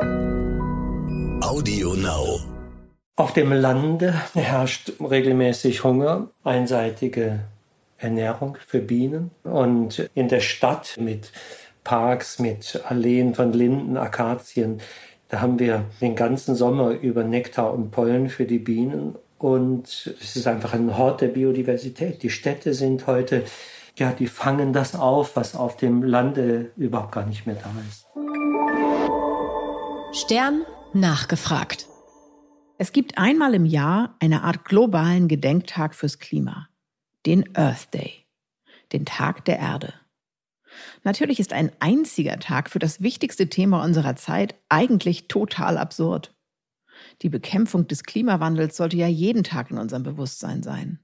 Audio Now. Auf dem Lande herrscht regelmäßig Hunger, einseitige Ernährung für Bienen und in der Stadt mit Parks, mit Alleen von Linden, Akazien, da haben wir den ganzen Sommer über Nektar und Pollen für die Bienen und es ist einfach ein Hort der Biodiversität. Die Städte sind heute, ja, die fangen das auf, was auf dem Lande überhaupt gar nicht mehr da ist. Stern nachgefragt. Es gibt einmal im Jahr eine Art globalen Gedenktag fürs Klima, den Earth Day, den Tag der Erde. Natürlich ist ein einziger Tag für das wichtigste Thema unserer Zeit eigentlich total absurd. Die Bekämpfung des Klimawandels sollte ja jeden Tag in unserem Bewusstsein sein.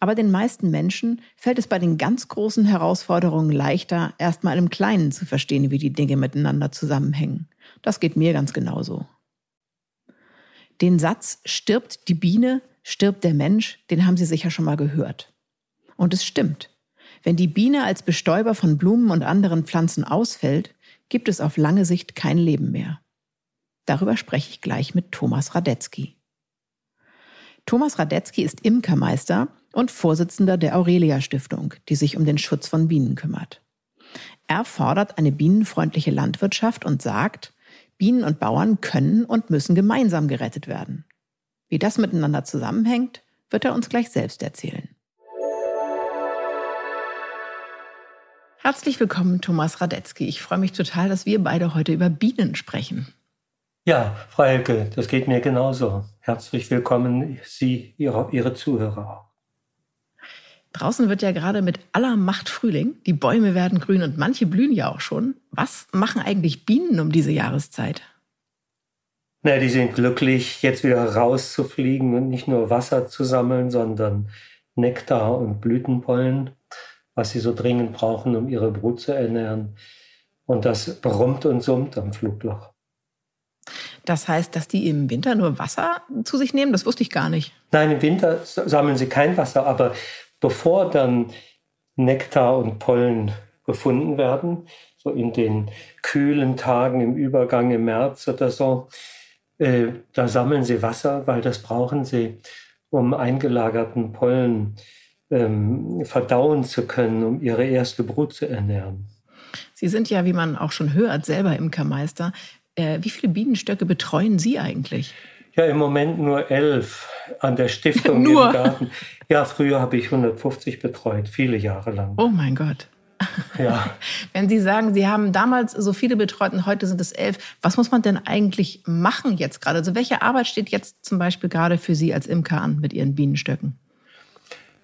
Aber den meisten Menschen fällt es bei den ganz großen Herausforderungen leichter, erstmal im Kleinen zu verstehen, wie die Dinge miteinander zusammenhängen. Das geht mir ganz genauso. Den Satz stirbt die Biene, stirbt der Mensch, den haben Sie sicher schon mal gehört. Und es stimmt. Wenn die Biene als Bestäuber von Blumen und anderen Pflanzen ausfällt, gibt es auf lange Sicht kein Leben mehr. Darüber spreche ich gleich mit Thomas Radetzky. Thomas Radetzky ist Imkermeister und Vorsitzender der Aurelia Stiftung, die sich um den Schutz von Bienen kümmert. Er fordert eine bienenfreundliche Landwirtschaft und sagt, Bienen und Bauern können und müssen gemeinsam gerettet werden. Wie das miteinander zusammenhängt, wird er uns gleich selbst erzählen. Herzlich willkommen, Thomas Radetzky. Ich freue mich total, dass wir beide heute über Bienen sprechen. Ja, Frau Elke, das geht mir genauso. Herzlich willkommen, Sie, Ihre, Ihre Zuhörer auch. Draußen wird ja gerade mit aller Macht Frühling. Die Bäume werden grün und manche blühen ja auch schon. Was machen eigentlich Bienen um diese Jahreszeit? Na, die sind glücklich, jetzt wieder rauszufliegen und nicht nur Wasser zu sammeln, sondern Nektar und Blütenpollen was sie so dringend brauchen, um ihre Brut zu ernähren. Und das brummt und summt am Flugloch. Das heißt, dass die im Winter nur Wasser zu sich nehmen? Das wusste ich gar nicht. Nein, im Winter sammeln sie kein Wasser, aber bevor dann Nektar und Pollen gefunden werden, so in den kühlen Tagen im Übergang im März oder so, äh, da sammeln sie Wasser, weil das brauchen sie, um eingelagerten Pollen äh, ähm, verdauen zu können, um ihre erste Brut zu ernähren. Sie sind ja, wie man auch schon hört, selber Imkermeister. Äh, wie viele Bienenstöcke betreuen Sie eigentlich? Ja, im Moment nur elf an der Stiftung im Garten. Ja, früher habe ich 150 betreut, viele Jahre lang. Oh mein Gott. Ja. Wenn Sie sagen, Sie haben damals so viele betreut und heute sind es elf, was muss man denn eigentlich machen jetzt gerade? Also welche Arbeit steht jetzt zum Beispiel gerade für Sie als Imker an mit Ihren Bienenstöcken?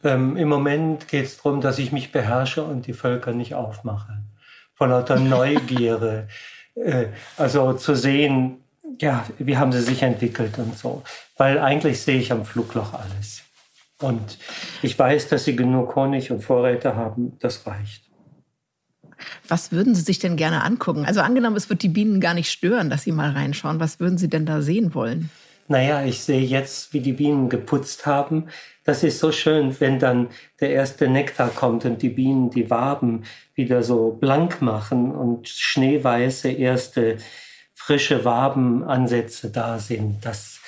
Ähm, Im Moment geht es darum, dass ich mich beherrsche und die Völker nicht aufmache. Von lauter Neugierde. äh, also zu sehen, ja, wie haben sie sich entwickelt und so. Weil eigentlich sehe ich am Flugloch alles. Und ich weiß, dass sie genug Honig und Vorräte haben, das reicht. Was würden Sie sich denn gerne angucken? Also angenommen, es wird die Bienen gar nicht stören, dass Sie mal reinschauen. Was würden Sie denn da sehen wollen? Naja, ich sehe jetzt, wie die Bienen geputzt haben. Das ist so schön, wenn dann der erste Nektar kommt und die Bienen die Waben wieder so blank machen und schneeweiße erste frische Wabenansätze da sind. Das,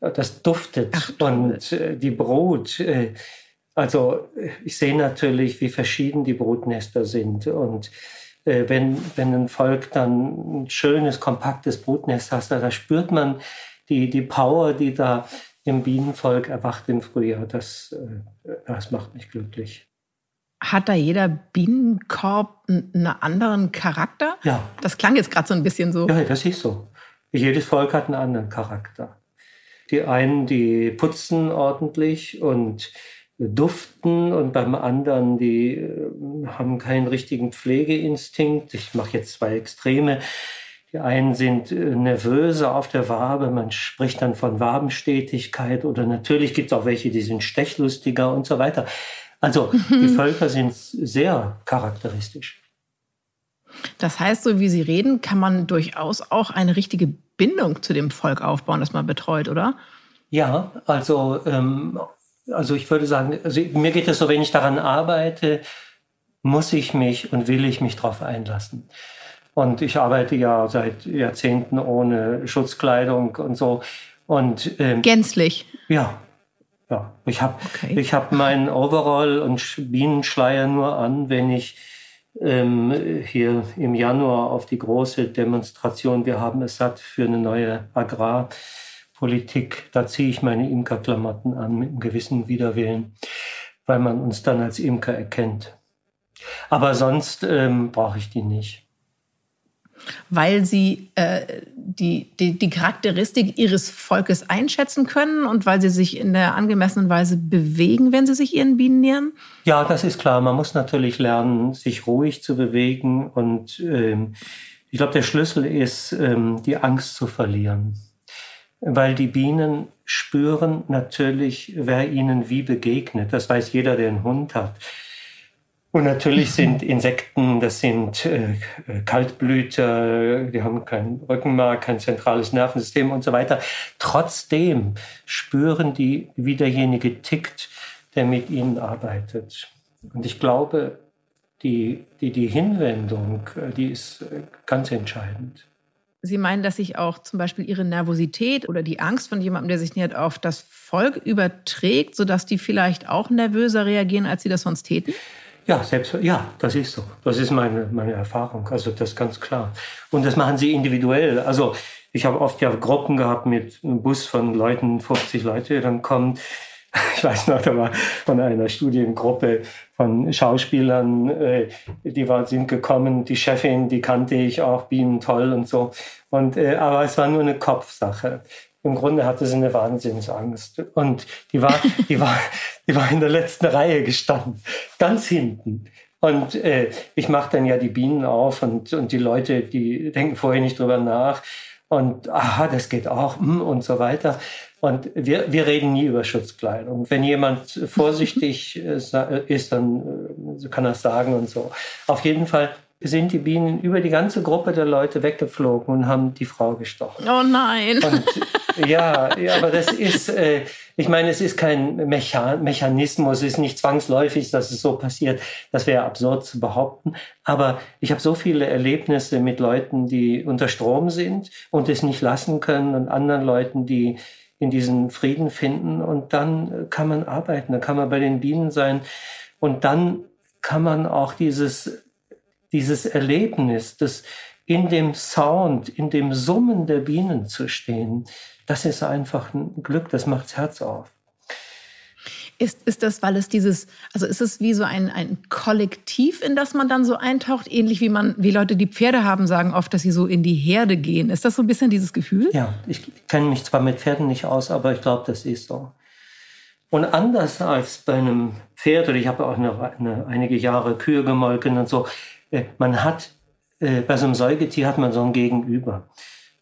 das duftet Ach, und äh, die Brut. Äh, also ich sehe natürlich, wie verschieden die Brutnester sind und äh, wenn, wenn ein Volk dann ein schönes, kompaktes Brutnest hat, da spürt man, die, die Power, die da im Bienenvolk erwacht im Frühjahr, das, äh, das macht mich glücklich. Hat da jeder Bienenkorb einen anderen Charakter? Ja. Das klang jetzt gerade so ein bisschen so. Ja, das ist so. Jedes Volk hat einen anderen Charakter. Die einen, die putzen ordentlich und duften und beim anderen, die äh, haben keinen richtigen Pflegeinstinkt. Ich mache jetzt zwei Extreme. Die einen sind äh, nervöse auf der Wabe, man spricht dann von Wabenstetigkeit oder natürlich gibt es auch welche, die sind stechlustiger und so weiter. Also die Völker sind sehr charakteristisch. Das heißt, so wie Sie reden, kann man durchaus auch eine richtige Bindung zu dem Volk aufbauen, das man betreut, oder? Ja, also, ähm, also ich würde sagen, also mir geht es so, wenn ich daran arbeite, muss ich mich und will ich mich darauf einlassen. Und ich arbeite ja seit Jahrzehnten ohne Schutzkleidung und so. Und ähm, gänzlich. Ja, ja. Ich habe okay. ich habe meinen Overall und Bienenschleier nur an, wenn ich ähm, hier im Januar auf die große Demonstration, wir haben es satt für eine neue Agrarpolitik, da ziehe ich meine Imkerklamotten an mit einem gewissen Widerwillen, weil man uns dann als Imker erkennt. Aber sonst ähm, brauche ich die nicht weil sie äh, die, die, die Charakteristik ihres Volkes einschätzen können und weil sie sich in der angemessenen Weise bewegen, wenn sie sich ihren Bienen nähern? Ja, das ist klar. Man muss natürlich lernen, sich ruhig zu bewegen. Und ähm, ich glaube, der Schlüssel ist, ähm, die Angst zu verlieren. Weil die Bienen spüren natürlich, wer ihnen wie begegnet. Das weiß jeder, der einen Hund hat. Und natürlich sind Insekten, das sind äh, Kaltblüter, die haben kein Rückenmark, kein zentrales Nervensystem und so weiter. Trotzdem spüren die, wie derjenige tickt, der mit ihnen arbeitet. Und ich glaube, die, die, die Hinwendung, äh, die ist äh, ganz entscheidend. Sie meinen, dass sich auch zum Beispiel Ihre Nervosität oder die Angst von jemandem, der sich nähert, auf das Volk überträgt, sodass die vielleicht auch nervöser reagieren, als sie das sonst täten? Ja, selbst, ja, das ist so. Das ist meine, meine Erfahrung. Also das ist ganz klar. Und das machen sie individuell. Also ich habe oft ja Gruppen gehabt mit einem Bus von Leuten, 50 Leute, dann kommen. Ich weiß noch, da war von einer Studiengruppe von Schauspielern, äh, die war, sind gekommen, die Chefin, die kannte ich auch, Bienen toll und so. Und, äh, aber es war nur eine Kopfsache im Grunde hatte sie eine Wahnsinnsangst. Und die war, die war, die war in der letzten Reihe gestanden, ganz hinten. Und äh, ich mache dann ja die Bienen auf und, und die Leute, die denken vorher nicht drüber nach. Und aha, das geht auch mm, und so weiter. Und wir, wir reden nie über Schutzkleidung. Wenn jemand vorsichtig äh, ist, dann äh, kann er es sagen und so. Auf jeden Fall sind die Bienen über die ganze Gruppe der Leute weggeflogen und haben die Frau gestochen. Oh nein. Und, ja, ja, aber das ist, äh, ich meine, es ist kein Mechan Mechanismus, es ist nicht zwangsläufig, dass es so passiert. Das wäre absurd zu behaupten. Aber ich habe so viele Erlebnisse mit Leuten, die unter Strom sind und es nicht lassen können und anderen Leuten, die in diesen Frieden finden. Und dann kann man arbeiten, dann kann man bei den Bienen sein. Und dann kann man auch dieses dieses Erlebnis, das in dem Sound, in dem Summen der Bienen zu stehen, das ist einfach ein Glück, das macht's Herz auf. Ist, ist das, weil es dieses, also ist es wie so ein, ein Kollektiv, in das man dann so eintaucht, ähnlich wie man, wie Leute, die Pferde haben, sagen oft, dass sie so in die Herde gehen. Ist das so ein bisschen dieses Gefühl? Ja, ich kenne mich zwar mit Pferden nicht aus, aber ich glaube, das ist so. Und anders als bei einem Pferd, oder ich habe auch eine, eine, einige Jahre Kühe gemolken und so, äh, man hat, äh, bei so einem Säugetier hat man so ein Gegenüber.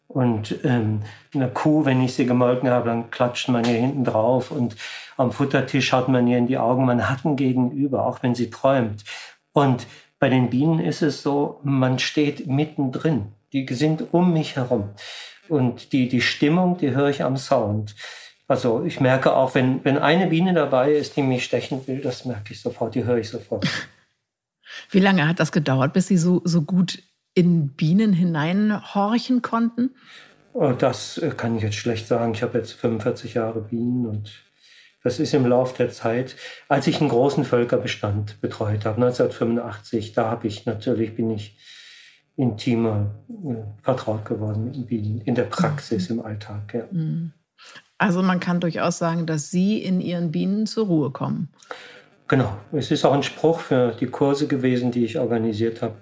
Und ähm, eine Kuh, wenn ich sie gemolken habe, dann klatscht man ihr hinten drauf und am Futtertisch schaut man ihr in die Augen. Man hat ein Gegenüber, auch wenn sie träumt. Und bei den Bienen ist es so, man steht mittendrin. Die sind um mich herum. Und die, die Stimmung, die höre ich am Sound. Also ich merke auch, wenn, wenn eine Biene dabei ist, die mich stechen will, das merke ich sofort, die höre ich sofort. Wie lange hat das gedauert, bis Sie so, so gut in Bienen hineinhorchen konnten? Oh, das äh, kann ich jetzt schlecht sagen. Ich habe jetzt 45 Jahre Bienen und das ist im Lauf der Zeit, als ich einen großen Völkerbestand betreut habe, 1985, da habe ich natürlich, bin ich intimer äh, vertraut geworden mit den Bienen, in der Praxis, im Alltag. Ja. Mhm. Also man kann durchaus sagen, dass Sie in Ihren Bienen zur Ruhe kommen. Genau. Es ist auch ein Spruch für die Kurse gewesen, die ich organisiert habe.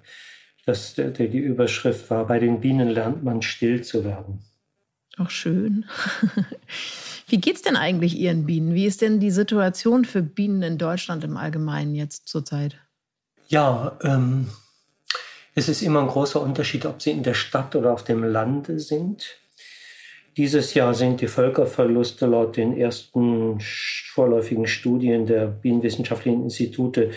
Der, der, die Überschrift war, bei den Bienen lernt man still zu werden. Auch schön. Wie geht es denn eigentlich Ihren Bienen? Wie ist denn die Situation für Bienen in Deutschland im Allgemeinen jetzt zurzeit? Ja, ähm, es ist immer ein großer Unterschied, ob sie in der Stadt oder auf dem Lande sind. Dieses Jahr sind die Völkerverluste laut den ersten vorläufigen Studien der Bienenwissenschaftlichen Institute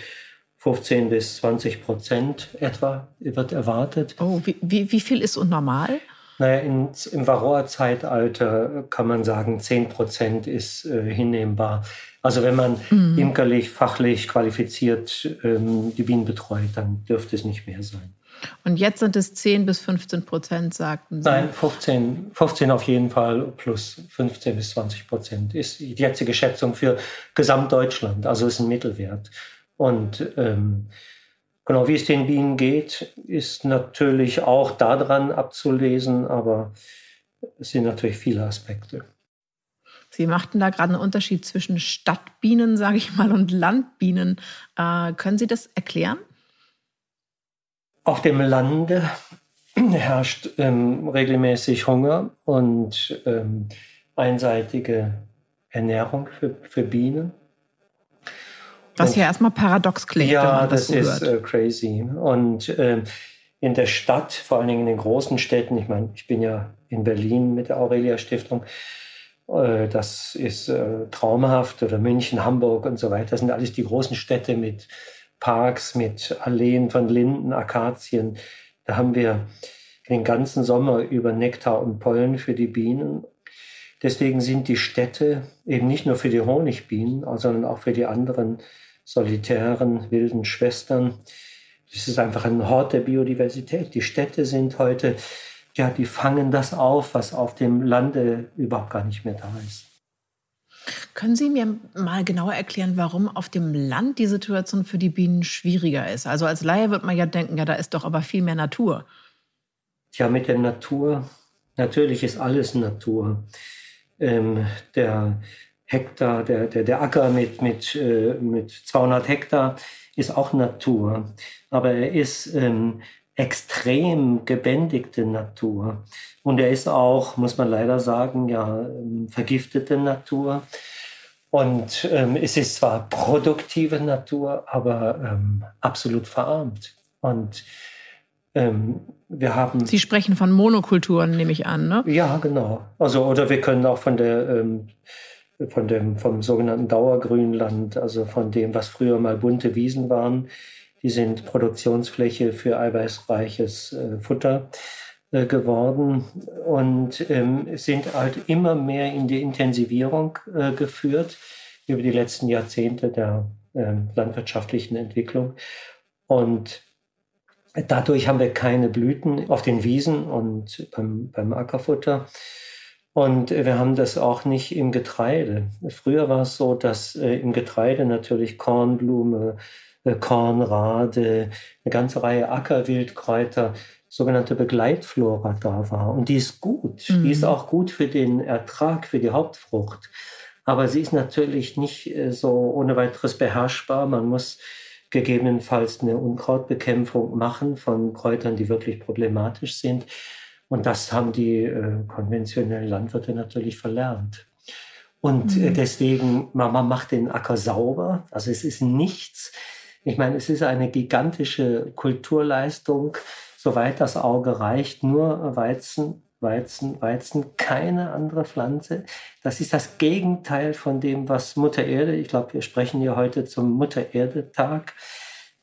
15 bis 20 Prozent etwa wird erwartet. Oh, wie, wie, wie viel ist normal? Naja, in, im Varroa-Zeitalter kann man sagen, 10 Prozent ist äh, hinnehmbar. Also wenn man mhm. imkerlich, fachlich qualifiziert ähm, die Bienen betreut, dann dürfte es nicht mehr sein. Und jetzt sind es 10 bis 15 Prozent, sagten Sie? Nein, 15, 15 auf jeden Fall plus 15 bis 20 Prozent ist die jetzige Schätzung für Gesamtdeutschland. Also ist ein Mittelwert. Und ähm, genau wie es den Bienen geht, ist natürlich auch daran abzulesen, aber es sind natürlich viele Aspekte. Sie machten da gerade einen Unterschied zwischen Stadtbienen, sage ich mal, und Landbienen. Äh, können Sie das erklären? Auf dem Lande herrscht ähm, regelmäßig Hunger und ähm, einseitige Ernährung für, für Bienen. Was ja erstmal paradox klingt. Ja, das, das ist äh, crazy. Und äh, in der Stadt, vor allen Dingen in den großen Städten, ich meine, ich bin ja in Berlin mit der Aurelia Stiftung, äh, das ist äh, traumhaft, oder München, Hamburg und so weiter, das sind alles die großen Städte mit Parks mit Alleen von Linden, Akazien. Da haben wir den ganzen Sommer über Nektar und Pollen für die Bienen. Deswegen sind die Städte eben nicht nur für die Honigbienen, sondern auch für die anderen solitären wilden Schwestern. Das ist einfach ein Hort der Biodiversität. Die Städte sind heute, ja, die fangen das auf, was auf dem Lande überhaupt gar nicht mehr da ist. Können Sie mir mal genauer erklären, warum auf dem Land die Situation für die Bienen schwieriger ist? Also als Laie wird man ja denken, ja, da ist doch aber viel mehr Natur. Tja, mit der Natur, natürlich ist alles Natur. Ähm, der Hektar, der, der, der Acker mit, mit, äh, mit 200 Hektar ist auch Natur. Aber er ist ähm, extrem gebändigte Natur. Und er ist auch, muss man leider sagen, ja, ähm, vergiftete Natur. Und ähm, es ist zwar produktive Natur, aber ähm, absolut verarmt. Und ähm, wir haben. Sie sprechen von Monokulturen, nehme ich an, ne? Ja, genau. Also, oder wir können auch von der, ähm, von dem, vom sogenannten Dauergrünland, also von dem, was früher mal bunte Wiesen waren, die sind Produktionsfläche für eiweißreiches äh, Futter äh, geworden und ähm, sind halt immer mehr in die Intensivierung äh, geführt über die letzten Jahrzehnte der ähm, landwirtschaftlichen Entwicklung. Und dadurch haben wir keine Blüten auf den Wiesen und beim, beim Ackerfutter. Und wir haben das auch nicht im Getreide. Früher war es so, dass äh, im Getreide natürlich Kornblume, äh, Kornrade, eine ganze Reihe Ackerwildkräuter sogenannte Begleitflora da war. Und die ist gut. Mhm. Die ist mhm. auch gut für den Ertrag, für die Hauptfrucht. Aber sie ist natürlich nicht äh, so ohne weiteres beherrschbar. Man muss gegebenenfalls eine Unkrautbekämpfung machen von Kräutern, die wirklich problematisch sind. Und das haben die äh, konventionellen Landwirte natürlich verlernt. Und äh, mhm. deswegen, man macht den Acker sauber. Also es ist nichts. Ich meine, es ist eine gigantische Kulturleistung, soweit das Auge reicht, nur Weizen, Weizen, Weizen, keine andere Pflanze. Das ist das Gegenteil von dem, was Mutter Erde, ich glaube, wir sprechen hier heute zum Mutter Erde Tag,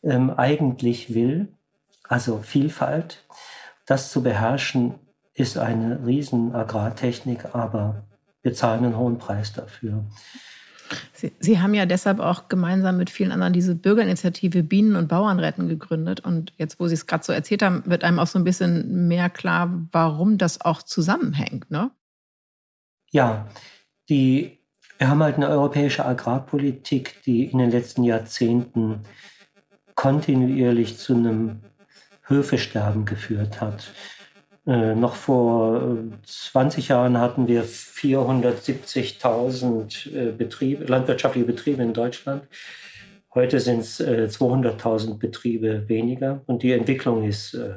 ähm, eigentlich will. Also Vielfalt. Das zu beherrschen ist eine riesen Agrartechnik, aber wir zahlen einen hohen Preis dafür. Sie, Sie, haben ja deshalb auch gemeinsam mit vielen anderen diese Bürgerinitiative Bienen und Bauern retten gegründet. Und jetzt, wo Sie es gerade so erzählt haben, wird einem auch so ein bisschen mehr klar, warum das auch zusammenhängt. Ne? Ja, die, wir haben halt eine europäische Agrarpolitik, die in den letzten Jahrzehnten kontinuierlich zu einem Höfesterben geführt hat. Äh, noch vor 20 äh, Jahren hatten wir 470.000 äh, Betriebe, landwirtschaftliche Betriebe in Deutschland. Heute sind es äh, 200.000 Betriebe weniger und die Entwicklung ist äh,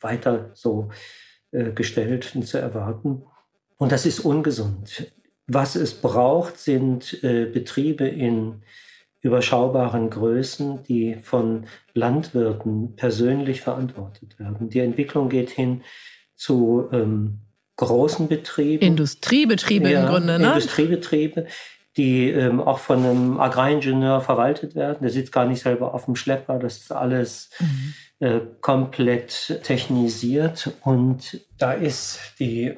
weiter so äh, gestellt und zu erwarten. Und das ist ungesund. Was es braucht, sind Betriebe in überschaubaren Größen, die von Landwirten persönlich verantwortet werden. Die Entwicklung geht hin zu ähm, großen Betrieben. Industriebetriebe ja, im Grunde, ne? Industriebetriebe, die ähm, auch von einem Agraringenieur verwaltet werden. Der sitzt gar nicht selber auf dem Schlepper. Das ist alles mhm. äh, komplett technisiert. Und da ist die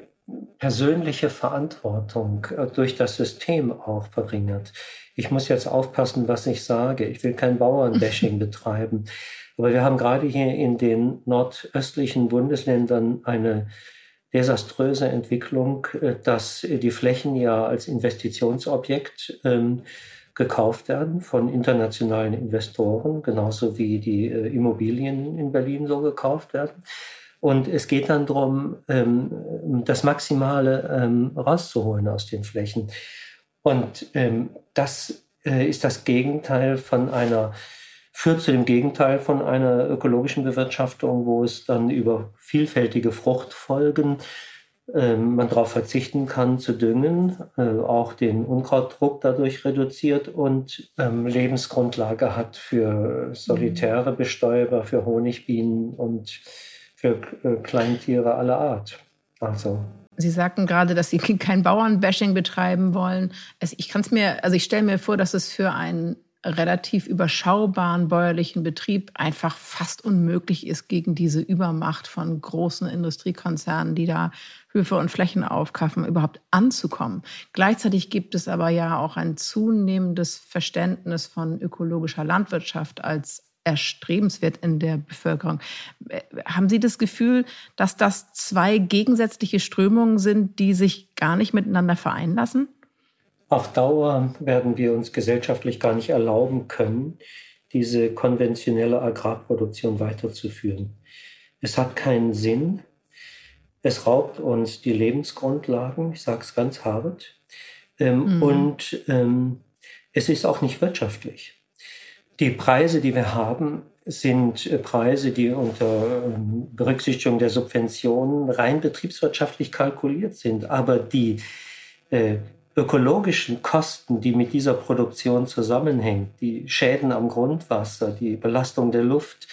persönliche Verantwortung äh, durch das System auch verringert. Ich muss jetzt aufpassen, was ich sage. Ich will kein Bauernbashing betreiben. Aber wir haben gerade hier in den nordöstlichen Bundesländern eine desaströse Entwicklung, äh, dass die Flächen ja als Investitionsobjekt ähm, gekauft werden von internationalen Investoren, genauso wie die äh, Immobilien in Berlin so gekauft werden. Und es geht dann darum, ähm, das Maximale ähm, rauszuholen aus den Flächen. Und ähm, das äh, ist das Gegenteil von einer, führt zu dem Gegenteil von einer ökologischen Bewirtschaftung, wo es dann über vielfältige Fruchtfolgen ähm, man darauf verzichten kann zu düngen, äh, auch den Unkrautdruck dadurch reduziert und ähm, Lebensgrundlage hat für solitäre mhm. Bestäuber, für Honigbienen und für äh, Kleintiere aller Art. Also Sie sagten gerade, dass Sie kein Bauernbashing betreiben wollen. Ich kann es mir, also ich stelle mir vor, dass es für einen relativ überschaubaren bäuerlichen Betrieb einfach fast unmöglich ist, gegen diese Übermacht von großen Industriekonzernen, die da Höfe und Flächen aufkaufen, überhaupt anzukommen. Gleichzeitig gibt es aber ja auch ein zunehmendes Verständnis von ökologischer Landwirtschaft als erstrebenswert in der Bevölkerung. Haben Sie das Gefühl, dass das zwei gegensätzliche Strömungen sind, die sich gar nicht miteinander vereinen lassen? Auf Dauer werden wir uns gesellschaftlich gar nicht erlauben können, diese konventionelle Agrarproduktion weiterzuführen. Es hat keinen Sinn. Es raubt uns die Lebensgrundlagen, ich sage es ganz hart. Ähm, mhm. Und ähm, es ist auch nicht wirtschaftlich. Die Preise, die wir haben, sind äh, Preise, die unter ähm, Berücksichtigung der Subventionen rein betriebswirtschaftlich kalkuliert sind. Aber die äh, ökologischen Kosten, die mit dieser Produktion zusammenhängen, die Schäden am Grundwasser, die Belastung der Luft,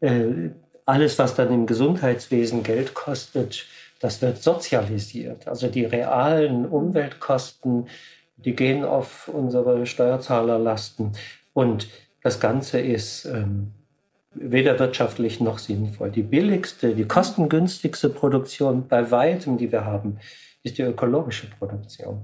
äh, alles, was dann im Gesundheitswesen Geld kostet, das wird sozialisiert. Also die realen Umweltkosten, die gehen auf unsere Steuerzahlerlasten. Und das Ganze ist ähm, weder wirtschaftlich noch sinnvoll. Die billigste, die kostengünstigste Produktion bei weitem, die wir haben, ist die ökologische Produktion.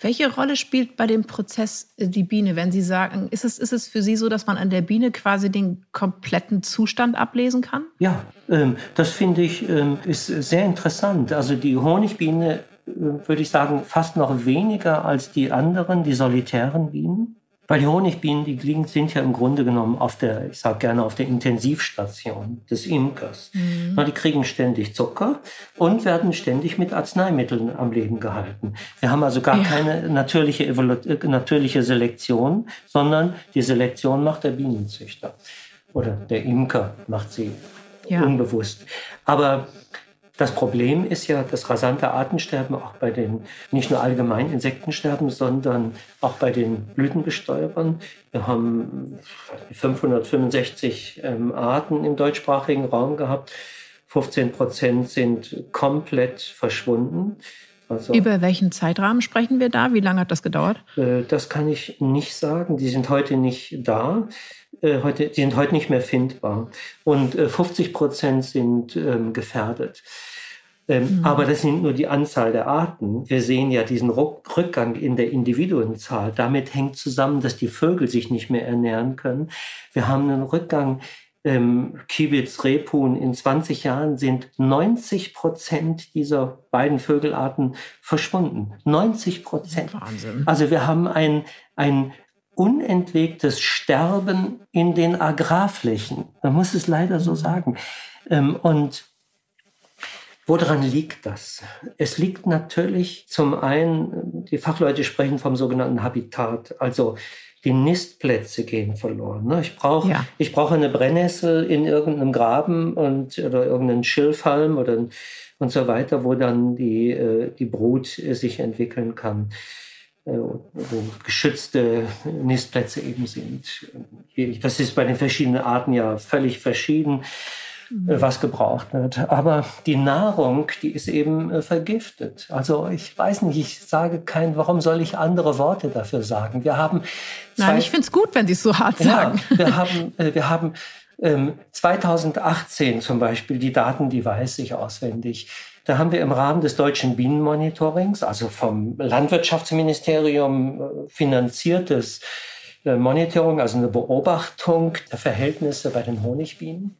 Welche Rolle spielt bei dem Prozess äh, die Biene, wenn Sie sagen, ist es, ist es für Sie so, dass man an der Biene quasi den kompletten Zustand ablesen kann? Ja, ähm, das finde ich ähm, ist sehr interessant. Also die Honigbiene, äh, würde ich sagen, fast noch weniger als die anderen, die solitären Bienen. Weil die Honigbienen, die liegen, sind ja im Grunde genommen auf der, ich sage gerne, auf der Intensivstation des Imkers. Mhm. Na, die kriegen ständig Zucker und werden ständig mit Arzneimitteln am Leben gehalten. Wir haben also gar ja. keine natürliche, Evolu äh, natürliche Selektion, sondern die Selektion macht der Bienenzüchter. Oder der Imker macht sie ja. unbewusst. Aber das Problem ist ja das rasante Artensterben auch bei den, nicht nur allgemein Insektensterben, sondern auch bei den Blütenbestäubern. Wir haben 565 ähm, Arten im deutschsprachigen Raum gehabt. 15 Prozent sind komplett verschwunden. Also, Über welchen Zeitrahmen sprechen wir da? Wie lange hat das gedauert? Äh, das kann ich nicht sagen. Die sind heute nicht da. Äh, heute, die sind heute nicht mehr findbar. Und 50 äh, Prozent sind ähm, gefährdet. Ähm, mhm. Aber das sind nur die Anzahl der Arten. Wir sehen ja diesen Rückgang in der Individuenzahl. Damit hängt zusammen, dass die Vögel sich nicht mehr ernähren können. Wir haben einen Rückgang ähm, Kibitz, Rebhuhn, in 20 Jahren sind 90 Prozent dieser beiden Vögelarten verschwunden. 90 Prozent. Wahnsinn. Also wir haben ein, ein unentwegtes Sterben in den Agrarflächen. Man muss es leider so sagen. Ähm, und Woran liegt das? Es liegt natürlich zum einen, die Fachleute sprechen vom sogenannten Habitat, also die Nistplätze gehen verloren. Ne? Ich brauche ja. ich brauche eine Brennnessel in irgendeinem Graben und oder irgendeinen Schilfhalm oder und so weiter, wo dann die äh, die Brut sich entwickeln kann, wo geschützte Nistplätze eben sind. Das ist bei den verschiedenen Arten ja völlig verschieden. Äh, was gebraucht wird. Aber die Nahrung, die ist eben äh, vergiftet. Also ich weiß nicht, ich sage kein, warum soll ich andere Worte dafür sagen? Wir haben Nein, ich finde es gut, wenn Sie es so hart sagen. Ja, wir haben, äh, wir haben ähm, 2018 zum Beispiel die Daten, die weiß ich auswendig. Da haben wir im Rahmen des deutschen Bienenmonitorings, also vom Landwirtschaftsministerium finanziertes äh, Monitoring, also eine Beobachtung der Verhältnisse bei den Honigbienen.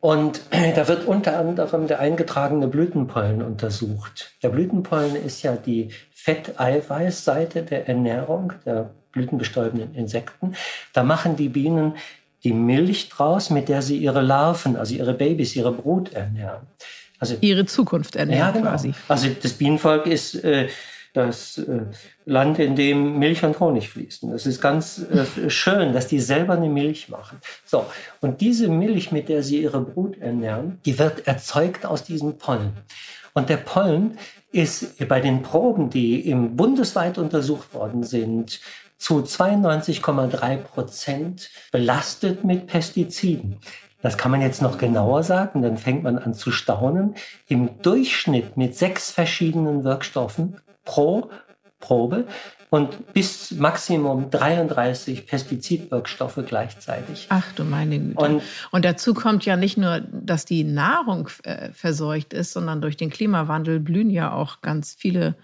Und da wird unter anderem der eingetragene Blütenpollen untersucht. Der Blütenpollen ist ja die Fetteiweißseite der Ernährung der blütenbestäubenden Insekten. Da machen die Bienen die Milch draus, mit der sie ihre Larven, also ihre Babys, ihre Brut ernähren. Also ihre Zukunft ernähren ja, genau. quasi. Also das Bienenvolk ist äh, das äh, Land, in dem Milch und Honig fließen. Es ist ganz äh, schön, dass die selber eine Milch machen. So, und diese Milch, mit der sie ihre Brut ernähren, die wird erzeugt aus diesem Pollen. Und der Pollen ist bei den Proben, die im bundesweit untersucht worden sind, zu 92,3 Prozent belastet mit Pestiziden. Das kann man jetzt noch genauer sagen, dann fängt man an zu staunen. Im Durchschnitt mit sechs verschiedenen Wirkstoffen pro Probe und bis Maximum 33 Pestizidwirkstoffe gleichzeitig. Ach du meine Güte. Und, und dazu kommt ja nicht nur, dass die Nahrung äh, verseucht ist, sondern durch den Klimawandel blühen ja auch ganz viele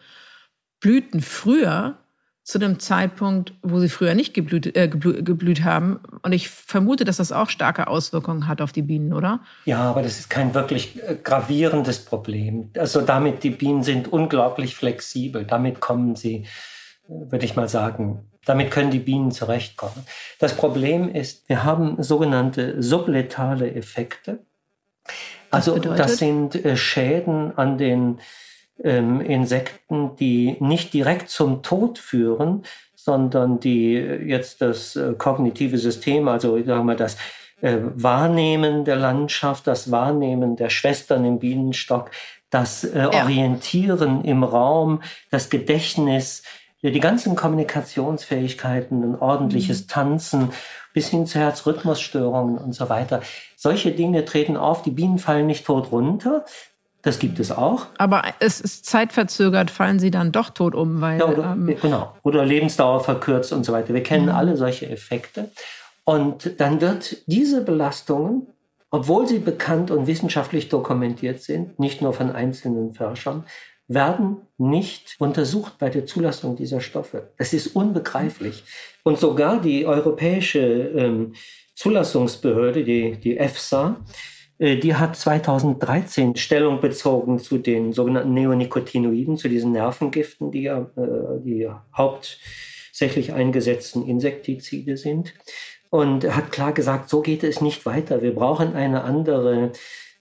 Blüten früher zu dem Zeitpunkt, wo sie früher nicht geblüht, äh, geblüht, geblüht, haben. Und ich vermute, dass das auch starke Auswirkungen hat auf die Bienen, oder? Ja, aber das ist kein wirklich äh, gravierendes Problem. Also damit, die Bienen sind unglaublich flexibel. Damit kommen sie, äh, würde ich mal sagen, damit können die Bienen zurechtkommen. Das Problem ist, wir haben sogenannte subletale Effekte. Also das sind äh, Schäden an den ähm, Insekten, die nicht direkt zum Tod führen, sondern die jetzt das äh, kognitive System, also sagen wir das äh, Wahrnehmen der Landschaft, das Wahrnehmen der Schwestern im Bienenstock, das äh, Orientieren im Raum, das Gedächtnis, die ganzen Kommunikationsfähigkeiten, ein ordentliches mhm. Tanzen bis hin zu Herzrhythmusstörungen und so weiter. Solche Dinge treten auf, die Bienen fallen nicht tot runter, das gibt es auch. Aber es ist zeitverzögert, fallen sie dann doch tot um, weil. Ja, oder, ähm, genau. Oder Lebensdauer verkürzt und so weiter. Wir kennen mhm. alle solche Effekte. Und dann wird diese Belastungen, obwohl sie bekannt und wissenschaftlich dokumentiert sind, nicht nur von einzelnen Forschern, werden nicht untersucht bei der Zulassung dieser Stoffe. Das ist unbegreiflich. Und sogar die europäische ähm, Zulassungsbehörde, die, die EFSA, die hat 2013 Stellung bezogen zu den sogenannten Neonicotinoiden, zu diesen Nervengiften, die ja äh, die hauptsächlich eingesetzten Insektizide sind. Und hat klar gesagt, so geht es nicht weiter. Wir brauchen eine andere äh,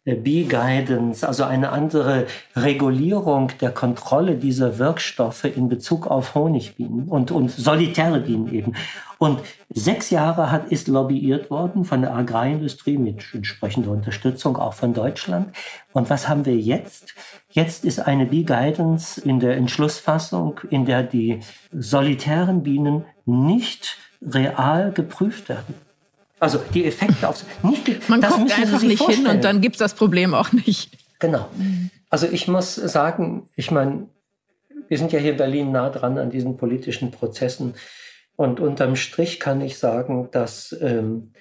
B-Guidance, also eine andere Regulierung der Kontrolle dieser Wirkstoffe in Bezug auf Honigbienen und, und solitäre Bienen eben. Und sechs Jahre hat, ist lobbyiert worden von der Agrarindustrie mit entsprechender Unterstützung auch von Deutschland. Und was haben wir jetzt? Jetzt ist eine B-Guidance in der Entschlussfassung, in der die solitären Bienen nicht real geprüft werden. Also die Effekte auf nicht Man das guckt einfach nicht vorstellen. hin und dann gibt es das Problem auch nicht. Genau. Also ich muss sagen, ich meine, wir sind ja hier in Berlin nah dran an diesen politischen Prozessen. Und unterm Strich kann ich sagen, dass ähm,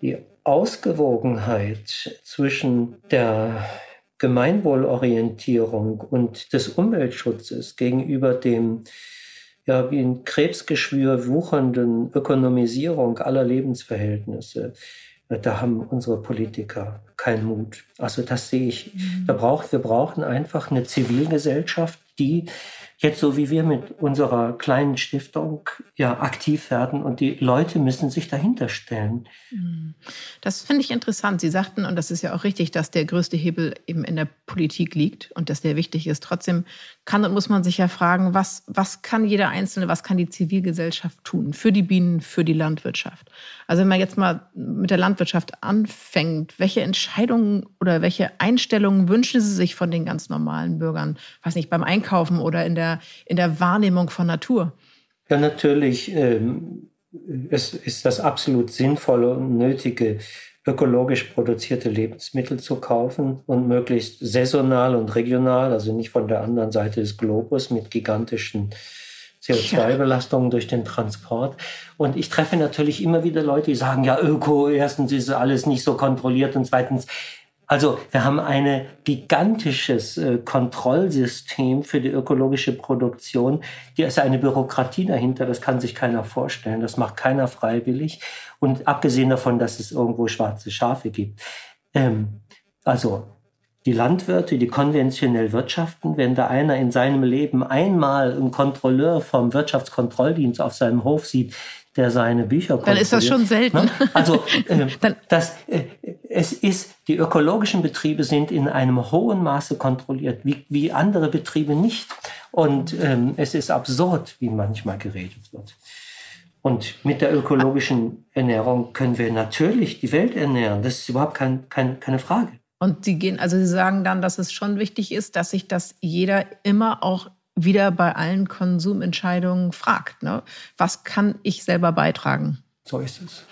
die Ausgewogenheit zwischen der Gemeinwohlorientierung und des Umweltschutzes gegenüber dem ja wie ein Krebsgeschwür wuchernden Ökonomisierung aller Lebensverhältnisse. Da haben unsere Politiker keinen Mut. Also das sehe ich. Mhm. Wir, braucht, wir brauchen einfach eine Zivilgesellschaft, die jetzt so wie wir mit unserer kleinen Stiftung ja aktiv werden und die Leute müssen sich dahinter stellen. Mhm. Das finde ich interessant. Sie sagten, und das ist ja auch richtig, dass der größte Hebel eben in der Politik liegt und dass der wichtig ist. Trotzdem kann und muss man sich ja fragen, was, was kann jeder Einzelne, was kann die Zivilgesellschaft tun für die Bienen, für die Landwirtschaft? Also wenn man jetzt mal mit der Landwirtschaft anfängt, welche Entscheidungen oder welche Einstellungen wünschen Sie sich von den ganz normalen Bürgern? Weiß nicht, beim Einkaufen oder in der der, in der Wahrnehmung von Natur? Ja, natürlich ähm, es ist das absolut sinnvolle und nötige, ökologisch produzierte Lebensmittel zu kaufen und möglichst saisonal und regional, also nicht von der anderen Seite des Globus mit gigantischen CO2-Belastungen durch den Transport. Und ich treffe natürlich immer wieder Leute, die sagen, ja, Öko, erstens ist alles nicht so kontrolliert und zweitens, Also wir haben ein gigantisches äh, Kontrollsystem für die ökologische Produktion. Die ist eine Bürokratie dahinter, das kann sich keiner vorstellen. Das macht keiner freiwillig. Und abgesehen davon, dass es irgendwo schwarze Schafe gibt. Ähm, also die Landwirte, die konventionell wirtschaften, wenn da einer in seinem Leben einmal einen Kontrolleur vom Wirtschaftskontrolldienst auf seinem Hof sieht, der seine Bücher kontrolliert. Dann ist das schon selten. Ne? Also äh, das, äh, es ist, die ökologischen Betriebe sind in einem hohen Maße kontrolliert, wie, wie andere Betriebe nicht. Und ähm, es ist absurd, wie manchmal geredet wird. Und mit der ökologischen Ernährung können wir natürlich die Welt ernähren. Das ist überhaupt kein, kein, keine Frage. Und Sie gehen, also Sie sagen dann, dass es schon wichtig ist, dass sich das jeder immer auch wieder bei allen Konsumentscheidungen fragt. Ne? Was kann ich selber beitragen? So ist es.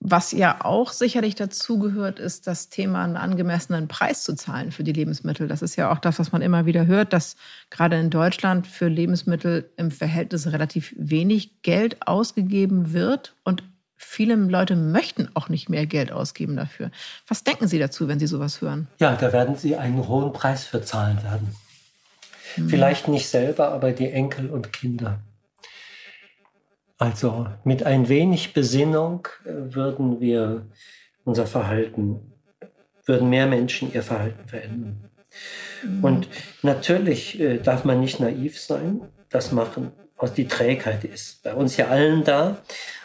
Was ja auch sicherlich dazugehört, ist das Thema, einen angemessenen Preis zu zahlen für die Lebensmittel. Das ist ja auch das, was man immer wieder hört, dass gerade in Deutschland für Lebensmittel im Verhältnis relativ wenig Geld ausgegeben wird und viele Leute möchten auch nicht mehr Geld ausgeben dafür. Was denken Sie dazu, wenn Sie sowas hören? Ja, da werden Sie einen hohen Preis für zahlen werden. Mhm. Vielleicht nicht selber, aber die Enkel und Kinder. Also mit ein wenig Besinnung äh, würden wir unser Verhalten, würden mehr Menschen ihr Verhalten verändern. Mhm. Und natürlich äh, darf man nicht naiv sein. Das machen, was die Trägheit ist bei uns ja allen da.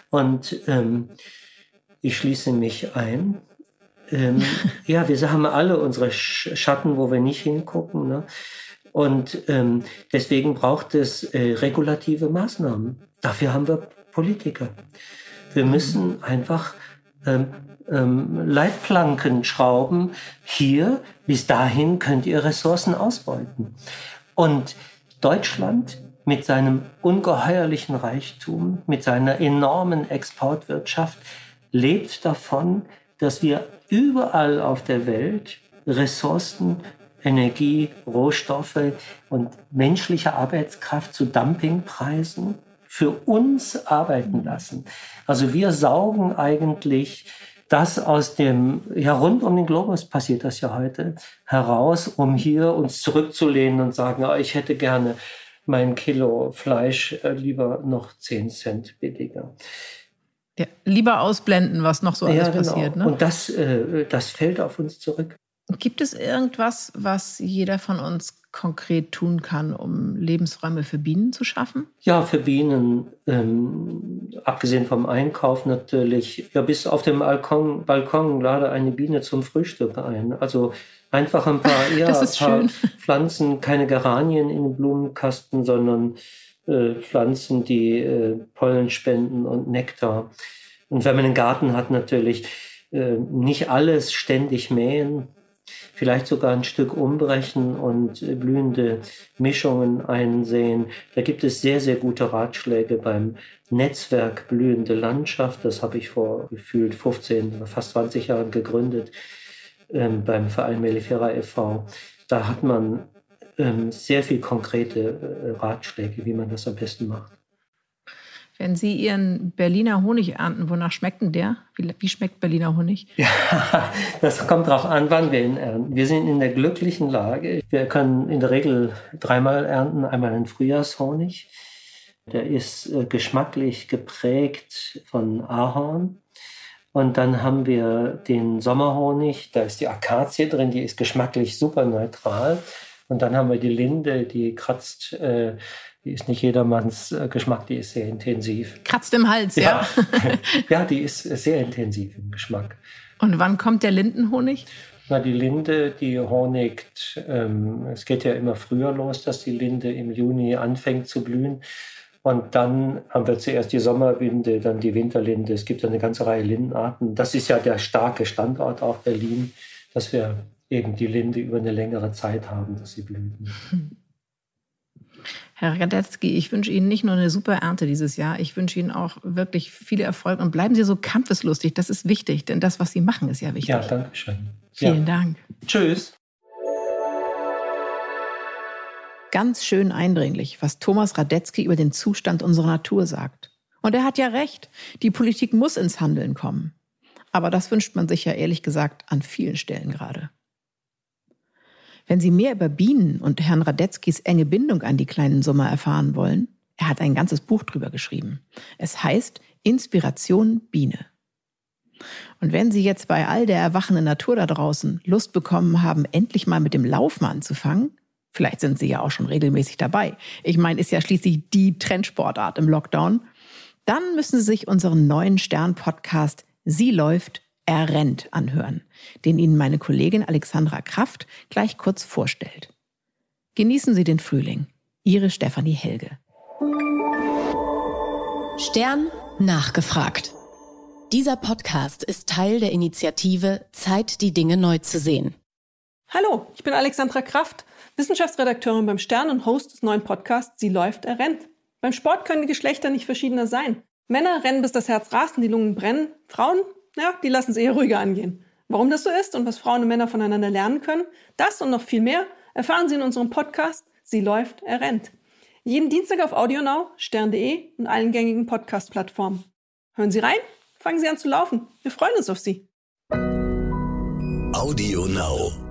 Und ähm, ich schließe mich ein. Ähm, ja, wir haben alle unsere Schatten, wo wir nicht hingucken. Ne? Und ähm, deswegen braucht es äh, regulative Maßnahmen. Dafür haben wir Politiker. Wir müssen einfach ähm, ähm, Leitplanken schrauben. Hier, bis dahin könnt ihr Ressourcen ausbeuten. Und Deutschland mit seinem ungeheuerlichen Reichtum, mit seiner enormen Exportwirtschaft lebt davon, dass wir überall auf der Welt Ressourcen Energie, Rohstoffe und menschliche Arbeitskraft zu Dumpingpreisen für uns arbeiten lassen. Also wir saugen eigentlich das aus dem, ja rund um den Globus passiert das ja heute, heraus, um hier uns zurückzulehnen und sagen, oh, ich hätte gerne mein Kilo Fleisch äh, lieber noch 10 Cent billiger. Ja, lieber ausblenden, was noch so alles ja, genau. passiert. Ne? Und das, äh, das fällt auf uns zurück. Gibt es irgendwas, was jeder von uns konkret tun kann, um Lebensräume für Bienen zu schaffen? Ja, für Bienen, ähm, abgesehen vom Einkauf natürlich, ja, bis auf dem Balkon, Balkon lade eine Biene zum Frühstück ein. Also einfach ein paar, ja, ein paar Pflanzen, keine Geranien in den Blumenkasten, sondern äh, Pflanzen, die äh, Pollen spenden und Nektar. Und wenn man einen Garten hat, natürlich äh, nicht alles ständig mähen, vielleicht sogar ein Stück umbrechen und blühende Mischungen einsehen. Da gibt es sehr, sehr gute Ratschläge beim Netzwerk Blühende Landschaft. Das habe ich vor gefühlt 15, fast 20 Jahren gegründet ähm, beim Verein Mellifera e.V. Da hat man ähm, sehr viel konkrete äh, Ratschläge, wie man das am besten macht. Wenn Sie Ihren Berliner Honig ernten, wonach schmeckt denn der? Wie, wie schmeckt Berliner Honig? Ja, das kommt darauf an, wann wir ihn ernten. Wir sind in der glücklichen Lage. Wir können in der Regel dreimal ernten. Einmal den Frühjahrshonig. Der ist äh, geschmacklich geprägt von Ahorn. Und dann haben wir den Sommerhonig. Da ist die Akazie drin. Die ist geschmacklich super neutral. Und dann haben wir die Linde, die kratzt äh, die ist nicht jedermanns äh, Geschmack, die ist sehr intensiv. Kratzt im Hals, ja. Ja, ja die ist sehr intensiv im Geschmack. Und wann kommt der Lindenhonig? Na, die Linde, die honigt, ähm, es geht ja immer früher los, dass die Linde im Juni anfängt zu blühen. Und dann haben wir zuerst die Sommerwinde, dann die Winterlinde. Es gibt eine ganze Reihe Lindenarten. Das ist ja der starke Standort auch Berlin, dass wir eben die Linde über eine längere Zeit haben, dass sie blühen. Herr Radetzky, ich wünsche Ihnen nicht nur eine super Ernte dieses Jahr, ich wünsche Ihnen auch wirklich viel Erfolg und bleiben Sie so kampfeslustig. Das ist wichtig, denn das, was Sie machen, ist ja wichtig. Ja, danke schön. Vielen ja. Dank. Tschüss. Ganz schön eindringlich, was Thomas Radetzky über den Zustand unserer Natur sagt. Und er hat ja recht, die Politik muss ins Handeln kommen. Aber das wünscht man sich ja ehrlich gesagt an vielen Stellen gerade. Wenn Sie mehr über Bienen und Herrn Radetzkys enge Bindung an die kleinen Sommer erfahren wollen, er hat ein ganzes Buch drüber geschrieben. Es heißt Inspiration Biene. Und wenn Sie jetzt bei all der erwachenden Natur da draußen Lust bekommen haben, endlich mal mit dem Laufen anzufangen, vielleicht sind Sie ja auch schon regelmäßig dabei. Ich meine, ist ja schließlich die Trendsportart im Lockdown. Dann müssen Sie sich unseren neuen Stern-Podcast Sie läuft, er rennt anhören, den Ihnen meine Kollegin Alexandra Kraft gleich kurz vorstellt. Genießen Sie den Frühling. Ihre Stefanie Helge. Stern nachgefragt. Dieser Podcast ist Teil der Initiative Zeit, die Dinge neu zu sehen. Hallo, ich bin Alexandra Kraft, Wissenschaftsredakteurin beim Stern und Host des neuen Podcasts Sie läuft, er rennt. Beim Sport können die Geschlechter nicht verschiedener sein. Männer rennen, bis das Herz rast und die Lungen brennen. Frauen ja, die lassen es eher ruhiger angehen. Warum das so ist und was Frauen und Männer voneinander lernen können, das und noch viel mehr erfahren Sie in unserem Podcast Sie läuft, er rennt. Jeden Dienstag auf AudioNow, stern.de und allen gängigen Podcast-Plattformen. Hören Sie rein, fangen Sie an zu laufen. Wir freuen uns auf Sie. AudioNow.